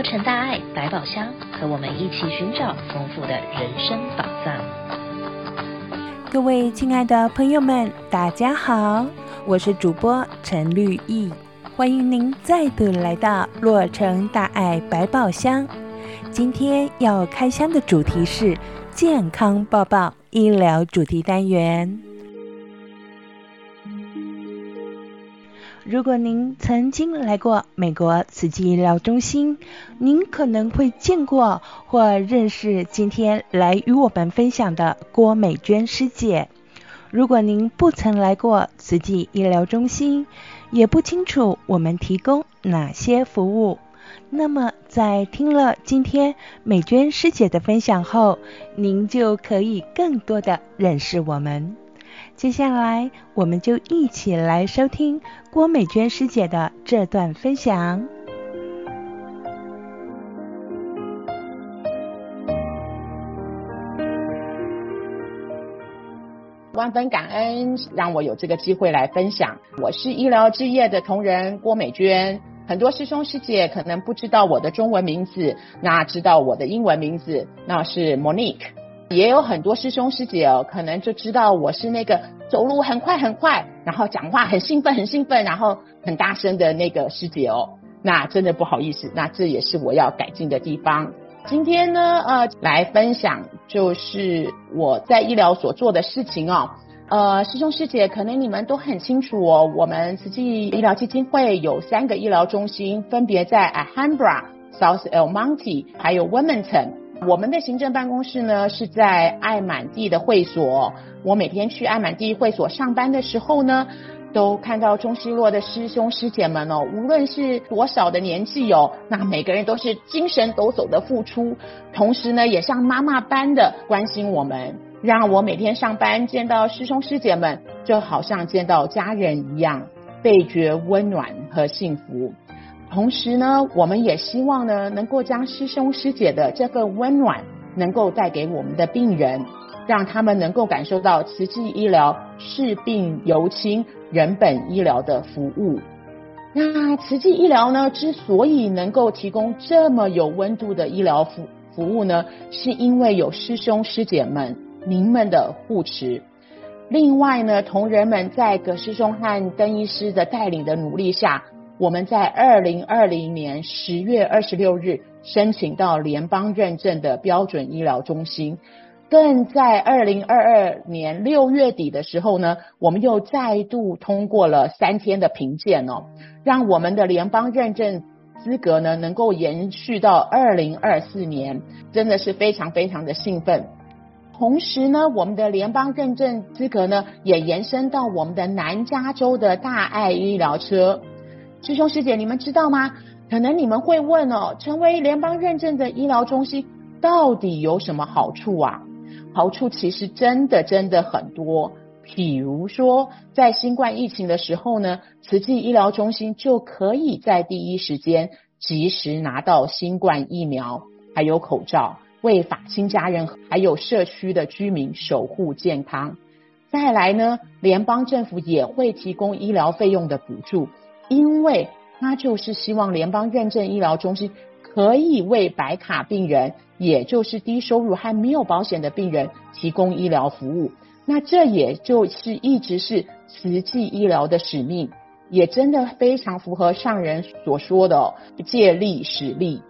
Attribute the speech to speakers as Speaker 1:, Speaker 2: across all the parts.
Speaker 1: 洛城大爱百宝箱，和我们一起寻找丰富的人生宝藏。
Speaker 2: 各位亲爱的朋友们，大家好，我是主播陈绿意，欢迎您再度来到洛城大爱百宝箱。今天要开箱的主题是健康报报医疗主题单元。如果您曾经来过美国慈济医疗中心，您可能会见过或认识今天来与我们分享的郭美娟师姐。如果您不曾来过慈济医疗中心，也不清楚我们提供哪些服务，那么在听了今天美娟师姐的分享后，您就可以更多的认识我们。接下来，我们就一起来收听郭美娟师姐的这段分享。
Speaker 3: 万分感恩，让我有这个机会来分享。我是医疗志业的同仁郭美娟，很多师兄师姐可能不知道我的中文名字，那知道我的英文名字，那是 Monique。也有很多师兄师姐哦，可能就知道我是那个走路很快很快，然后讲话很兴奋很兴奋，然后很大声的那个师姐哦。那真的不好意思，那这也是我要改进的地方。今天呢，呃，来分享就是我在医疗所做的事情哦。呃，师兄师姐，可能你们都很清楚哦，我们慈济医疗基金会有三个医疗中心，分别在 Alhambra、South El Monte 还有 Wilmington。我们的行政办公室呢，是在爱满地的会所。我每天去爱满地会所上班的时候呢，都看到中西洛的师兄师姐们哦，无论是多少的年纪哦，那每个人都是精神抖擞的付出，同时呢，也像妈妈般的关心我们，让我每天上班见到师兄师姐们，就好像见到家人一样，倍觉温暖和幸福。同时呢，我们也希望呢，能够将师兄师姐的这份温暖，能够带给我们的病人，让他们能够感受到慈济医疗视病由亲、人本医疗的服务。那慈济医疗呢，之所以能够提供这么有温度的医疗服服务呢，是因为有师兄师姐们您们的护持。另外呢，同仁们在葛师兄和邓医师的带领的努力下。我们在二零二零年十月二十六日申请到联邦认证的标准医疗中心，更在二零二二年六月底的时候呢，我们又再度通过了三天的评鉴哦，让我们的联邦认证资格呢能够延续到二零二四年，真的是非常非常的兴奋。同时呢，我们的联邦认证资格呢也延伸到我们的南加州的大爱医疗车。师兄师姐，你们知道吗？可能你们会问哦，成为联邦认证的医疗中心到底有什么好处啊？好处其实真的真的很多。譬如说，在新冠疫情的时候呢，慈济医疗中心就可以在第一时间及时拿到新冠疫苗，还有口罩，为法亲家人还有社区的居民守护健康。再来呢，联邦政府也会提供医疗费用的补助。因为他就是希望联邦认证医疗中心可以为白卡病人，也就是低收入还没有保险的病人提供医疗服务。那这也就是一直是慈济医疗的使命，也真的非常符合上人所说的，借力使力。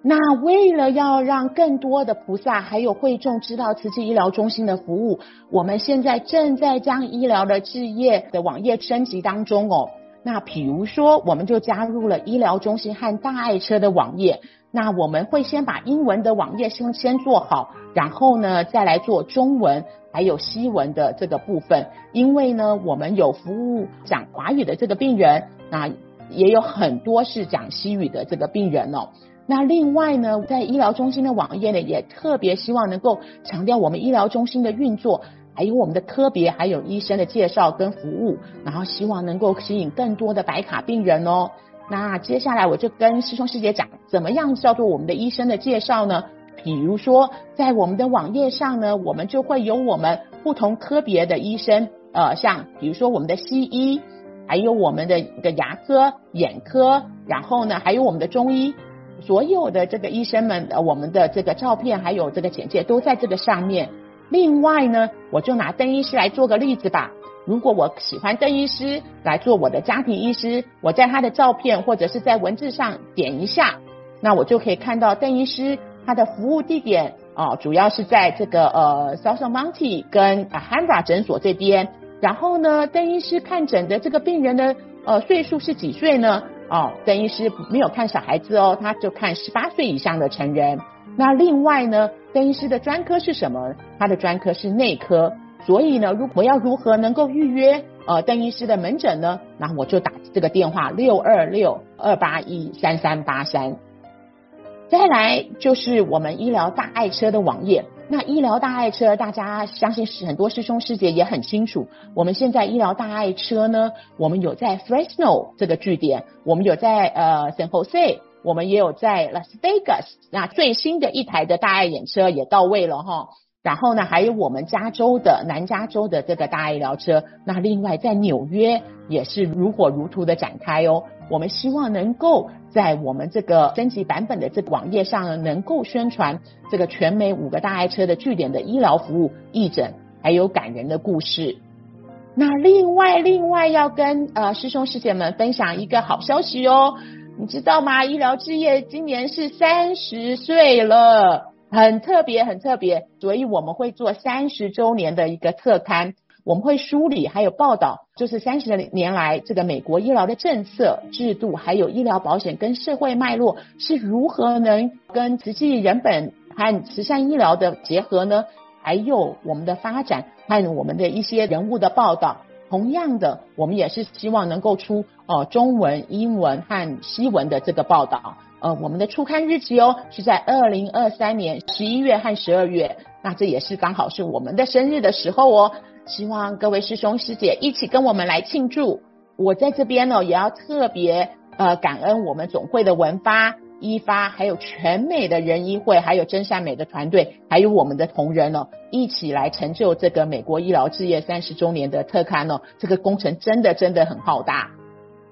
Speaker 3: 那为了要让更多的菩萨还有会众知道慈济医疗中心的服务，我们现在正在将医疗的置业的网页升级当中哦。那比如说，我们就加入了医疗中心和大爱车的网页。那我们会先把英文的网页先先做好，然后呢，再来做中文还有西文的这个部分。因为呢，我们有服务讲华语的这个病人，那也有很多是讲西语的这个病人哦。那另外呢，在医疗中心的网页呢，也特别希望能够强调我们医疗中心的运作。还有我们的科别，还有医生的介绍跟服务，然后希望能够吸引更多的白卡病人哦。那接下来我就跟师兄师姐讲，怎么样叫做我们的医生的介绍呢？比如说，在我们的网页上呢，我们就会有我们不同科别的医生，呃，像比如说我们的西医，还有我们的的牙科、眼科，然后呢，还有我们的中医。所有的这个医生们的我们的这个照片还有这个简介都在这个上面。另外呢，我就拿邓医师来做个例子吧。如果我喜欢邓医师来做我的家庭医师，我在他的照片或者是在文字上点一下，那我就可以看到邓医师他的服务地点哦，主要是在这个呃 Southampton 跟 Alhambra 诊所这边。然后呢，邓医师看诊的这个病人的呃岁数是几岁呢？哦，邓医师没有看小孩子哦，他就看十八岁以上的成人。那另外呢，邓医师的专科是什么？他的专科是内科。所以呢，如果要如何能够预约呃邓医师的门诊呢？那我就打这个电话六二六二八一三三八三。再来就是我们医疗大爱车的网页。那医疗大爱车，大家相信是很多师兄师姐也很清楚。我们现在医疗大爱车呢，我们有在 Fresno 这个据点，我们有在呃 San Jose，我们也有在 Las Vegas。那最新的一台的大爱眼车也到位了哈。然后呢，还有我们加州的南加州的这个大爱医疗车，那另外在纽约也是如火如荼的展开哦。我们希望能够在我们这个升级版本的这个网页上，能够宣传这个全美五个大爱车的据点的医疗服务、义诊，还有感人的故事。那另外另外要跟呃师兄师姐们分享一个好消息哦，你知道吗？医疗置业今年是三十岁了。很特别，很特别，所以我们会做三十周年的一个特刊，我们会梳理还有报道，就是三十年来这个美国医疗的政策制度，还有医疗保险跟社会脉络是如何能跟慈济人本和慈善医疗的结合呢？还有我们的发展和我们的一些人物的报道。同样的，我们也是希望能够出呃中文、英文和西文的这个报道。呃，我们的初刊日期哦是在二零二三年十一月和十二月，那这也是刚好是我们的生日的时候哦。希望各位师兄师姐一起跟我们来庆祝。我在这边呢，也要特别呃感恩我们总会的文发、医发，还有全美的人医会，还有真善美的团队，还有我们的同仁哦，一起来成就这个美国医疗置业三十周年的特刊哦。这个工程真的真的很浩大。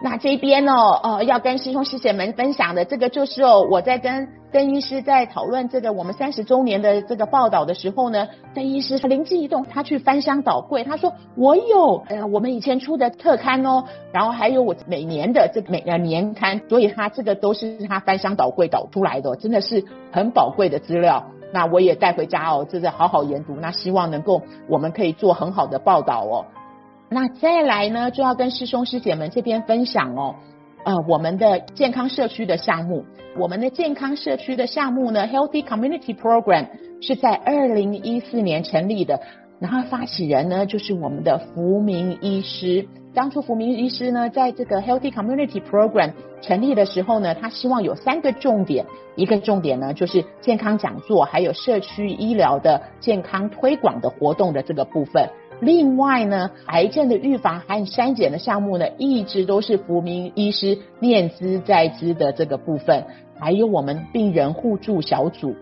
Speaker 3: 那这边哦，呃，要跟师兄师姐们分享的这个就是哦，我在跟邓医师在讨论这个我们三十周年的这个报道的时候呢，邓医师他灵机一动，他去翻箱倒柜，他说我有呃我们以前出的特刊哦，然后还有我每年的这每呃年刊，所以他这个都是他翻箱倒柜倒出来的，真的是很宝贵的资料。那我也带回家哦，真的好好研读，那希望能够我们可以做很好的报道哦。那再来呢，就要跟师兄师姐们这边分享哦，呃，我们的健康社区的项目，我们的健康社区的项目呢，Healthy Community Program 是在二零一四年成立的，然后发起人呢就是我们的福明医师。当初福明医师呢，在这个 Healthy Community Program 成立的时候呢，他希望有三个重点，一个重点呢就是健康讲座，还有社区医疗的健康推广的活动的这个部分。另外呢，癌症的预防和筛检的项目呢，一直都是福明医师念兹在兹的这个部分，还有我们病人互助小组。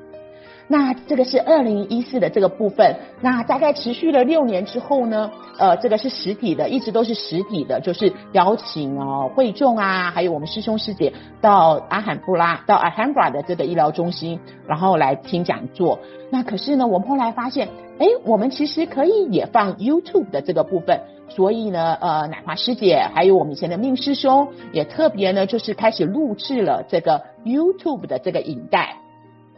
Speaker 3: 那这个是二零一四的这个部分，那大概持续了六年之后呢，呃，这个是实体的，一直都是实体的，就是邀请哦会众啊，还有我们师兄师姐到阿罕布拉到阿罕布拉的这个医疗中心，然后来听讲座。那可是呢，我们后来发现，哎，我们其实可以也放 YouTube 的这个部分，所以呢，呃，奶华师姐还有我们以前的命师兄也特别呢，就是开始录制了这个 YouTube 的这个影带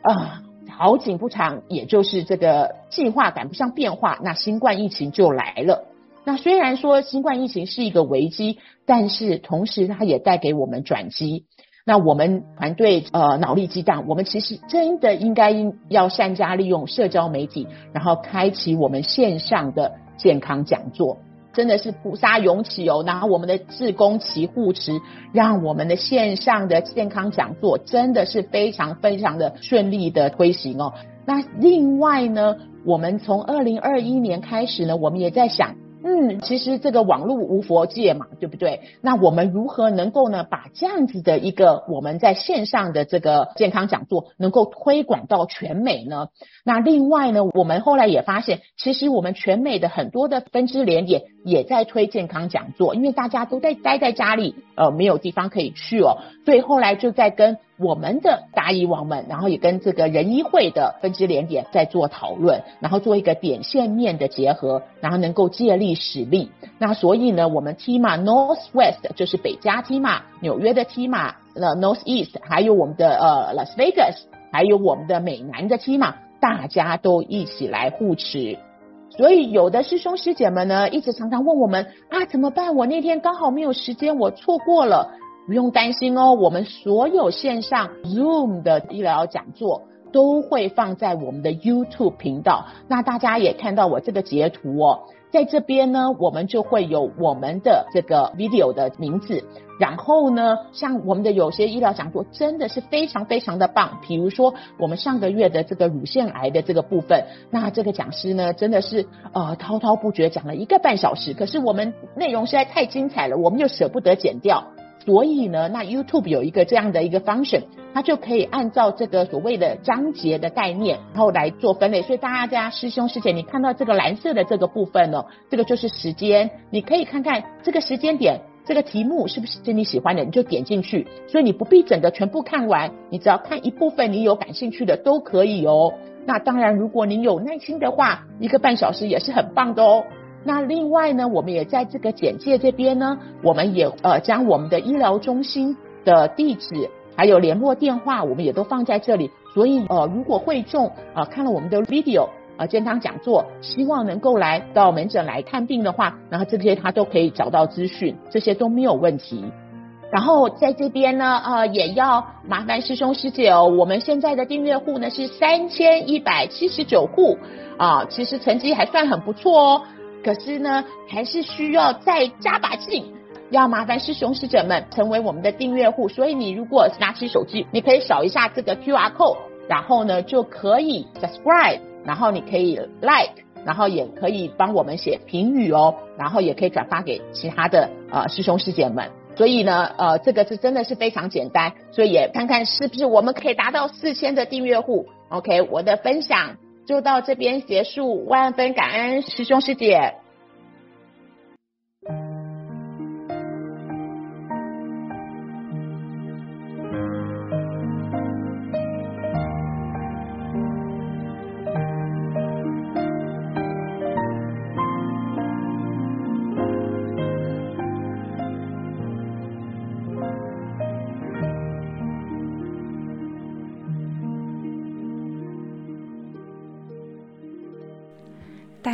Speaker 3: 啊。好景不长，也就是这个计划赶不上变化，那新冠疫情就来了。那虽然说新冠疫情是一个危机，但是同时它也带给我们转机。那我们团队呃脑力激荡，我们其实真的应该要善加利用社交媒体，然后开启我们线上的健康讲座。真的是菩萨涌起哦，然后我们的志工齐护持，让我们的线上的健康讲座真的是非常非常的顺利的推行哦。那另外呢，我们从二零二一年开始呢，我们也在想。嗯，其实这个网络无佛界嘛，对不对？那我们如何能够呢，把这样子的一个我们在线上的这个健康讲座，能够推广到全美呢？那另外呢，我们后来也发现，其实我们全美的很多的分支连也也在推健康讲座，因为大家都在待在家里，呃，没有地方可以去哦，所以后来就在跟我们的大医王们，然后也跟这个人医会的分支连点在做讨论，然后做一个点线面的结合，然后能够借力使力。那所以呢，我们 TIMA Northwest 就是北加 TIMA，纽约的 TIMA，呃 Northeast，还有我们的呃 Las Vegas，还有我们的美南的 TIMA，大家都一起来护持。所以有的师兄师姐们呢，一直常常问我们啊，怎么办？我那天刚好没有时间，我错过了。不用担心哦，我们所有线上 Zoom 的医疗讲座都会放在我们的 YouTube 频道。那大家也看到我这个截图哦，在这边呢，我们就会有我们的这个 video 的名字。然后呢，像我们的有些医疗讲座真的是非常非常的棒，比如说我们上个月的这个乳腺癌的这个部分，那这个讲师呢真的是呃滔滔不绝讲了一个半小时，可是我们内容实在太精彩了，我们又舍不得剪掉，所以呢，那 YouTube 有一个这样的一个 function，它就可以按照这个所谓的章节的概念，然后来做分类。所以大家师兄师姐，你看到这个蓝色的这个部分呢，这个就是时间，你可以看看这个时间点。这个题目是不是你喜欢的，你就点进去。所以你不必整个全部看完，你只要看一部分，你有感兴趣的都可以哦。那当然，如果你有耐心的话，一个半小时也是很棒的哦。那另外呢，我们也在这个简介这边呢，我们也呃将我们的医疗中心的地址还有联络电话，我们也都放在这里。所以呃，如果会众啊、看了我们的 video。啊，健康讲座，希望能够来到门诊来看病的话，然后这些他都可以找到资讯，这些都没有问题。然后在这边呢，呃，也要麻烦师兄师姐哦，我们现在的订阅户呢是三千一百七十九户啊，其实成绩还算很不错哦。可是呢，还是需要再加把劲，要麻烦师兄师姐们成为我们的订阅户。所以你如果拿起手机，你可以扫一下这个 QR code，然后呢就可以 subscribe。然后你可以 like，然后也可以帮我们写评语哦，然后也可以转发给其他的呃师兄师姐们。所以呢，呃，这个是真的是非常简单，所以也看看是不是我们可以达到四千的订阅户。OK，我的分享就到这边结束，万分感恩师兄师姐。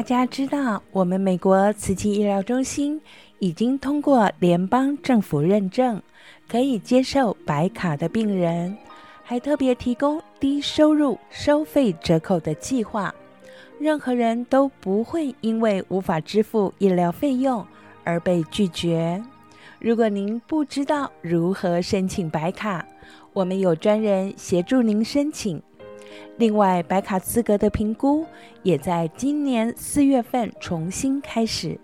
Speaker 2: 大家知道，我们美国慈济医疗中心已经通过联邦政府认证，可以接受白卡的病人，还特别提供低收入收费折扣的计划，任何人都不会因为无法支付医疗费用而被拒绝。如果您不知道如何申请白卡，我们有专人协助您申请。另外，白卡资格的评估也在今年四月份重新开始。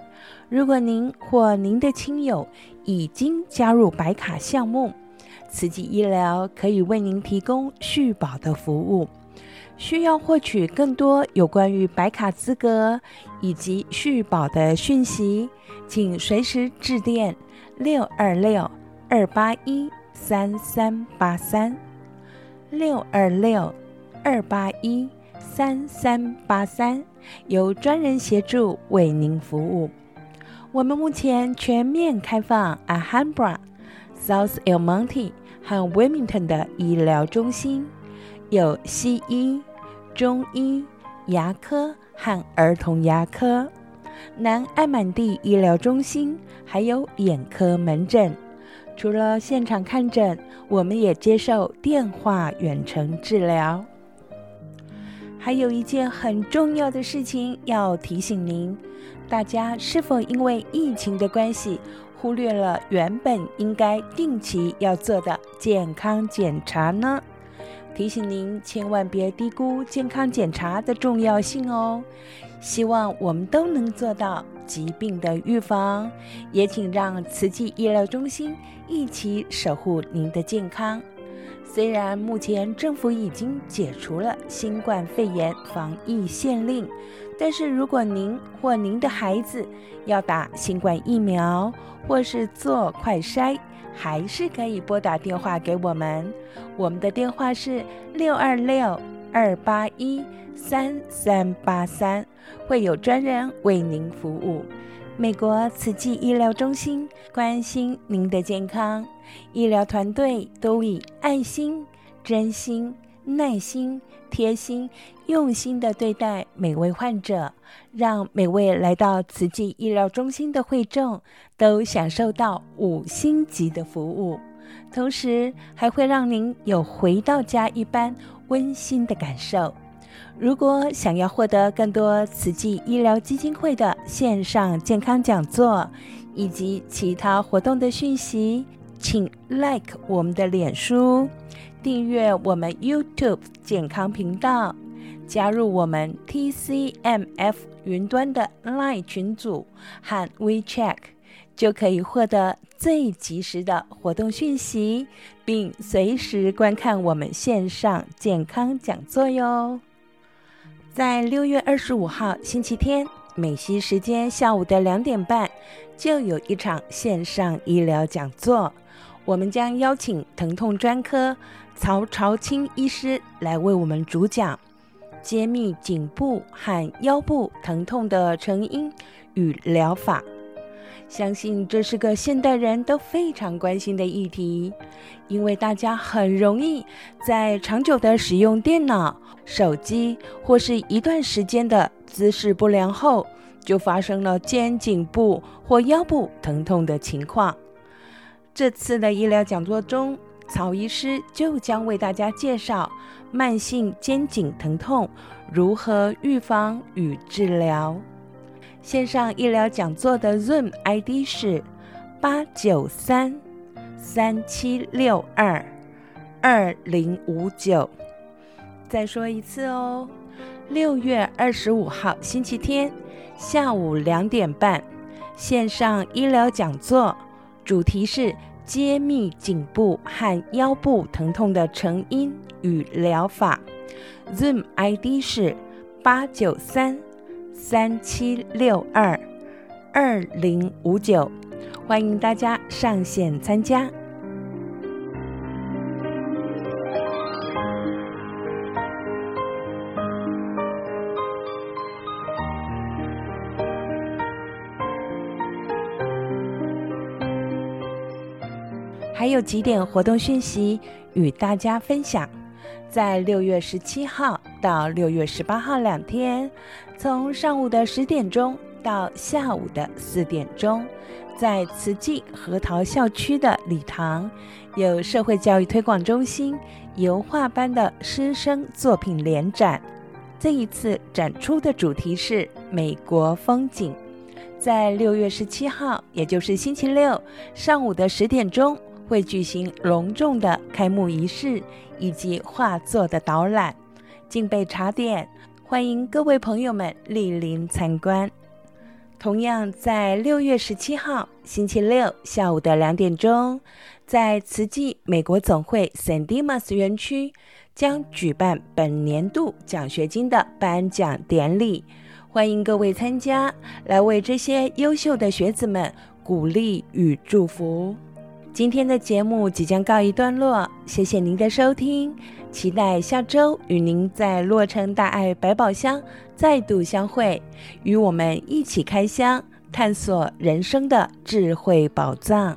Speaker 2: 如果您或您的亲友已经加入白卡项目，慈济医疗可以为您提供续保的服务。需要获取更多有关于白卡资格以及续保的讯息，请随时致电六二六二八一三三八三六二六。二八一三三八三，由专人协助为您服务。我们目前全面开放 Alhambra、South El Monte 和 Wilmington 的医疗中心，有西医、中医、牙科和儿童牙科。南爱满地医疗中心还有眼科门诊。除了现场看诊，我们也接受电话远程治疗。还有一件很重要的事情要提醒您，大家是否因为疫情的关系，忽略了原本应该定期要做的健康检查呢？提醒您千万别低估健康检查的重要性哦。希望我们都能做到疾病的预防，也请让慈济医疗中心一起守护您的健康。虽然目前政府已经解除了新冠肺炎防疫限令，但是如果您或您的孩子要打新冠疫苗，或是做快筛，还是可以拨打电话给我们。我们的电话是六二六二八一三三八三，会有专人为您服务。美国慈济医疗中心关心您的健康，医疗团队都以爱心、真心、耐心、贴心、用心的对待每位患者，让每位来到慈济医疗中心的会众都享受到五星级的服务，同时还会让您有回到家一般温馨的感受。如果想要获得更多慈济医疗基金会的线上健康讲座以及其他活动的讯息，请 like 我们的脸书，订阅我们 YouTube 健康频道，加入我们 TCMF 云端的 Line 群组和 WeChat，就可以获得最及时的活动讯息，并随时观看我们线上健康讲座哟。在六月二十五号星期天，美西时间下午的两点半，就有一场线上医疗讲座。我们将邀请疼痛专科曹朝清医师来为我们主讲，揭秘颈部和腰部疼痛的成因与疗法。相信这是个现代人都非常关心的议题，因为大家很容易在长久的使用电脑、手机或是一段时间的姿势不良后，就发生了肩颈部或腰部疼痛的情况。这次的医疗讲座中，曹医师就将为大家介绍慢性肩颈疼痛如何预防与治疗。线上医疗讲座的 Zoom ID 是八九三三七六二二零五九。再说一次哦，六月二十五号星期天下午两点半，线上医疗讲座，主题是揭秘颈部和腰部疼痛的成因与疗法。Zoom ID 是八九三。三七六二二零五九，欢迎大家上线参加。还有几点活动讯息与大家分享。在六月十七号到六月十八号两天，从上午的十点钟到下午的四点钟，在慈济核桃校区的礼堂，有社会教育推广中心油画班的师生作品联展。这一次展出的主题是美国风景。在六月十七号，也就是星期六上午的十点钟，会举行隆重的开幕仪式以及画作的导览，敬备茶点，欢迎各位朋友们莅临参观。同样在六月十七号星期六下午的两点钟，在慈济美国总会 San Dimas 园区将举办本年度奖学金的颁奖典礼，欢迎各位参加，来为这些优秀的学子们鼓励与祝福。今天的节目即将告一段落，谢谢您的收听，期待下周与您在洛城大爱百宝箱再度相会，与我们一起开箱，探索人生的智慧宝藏。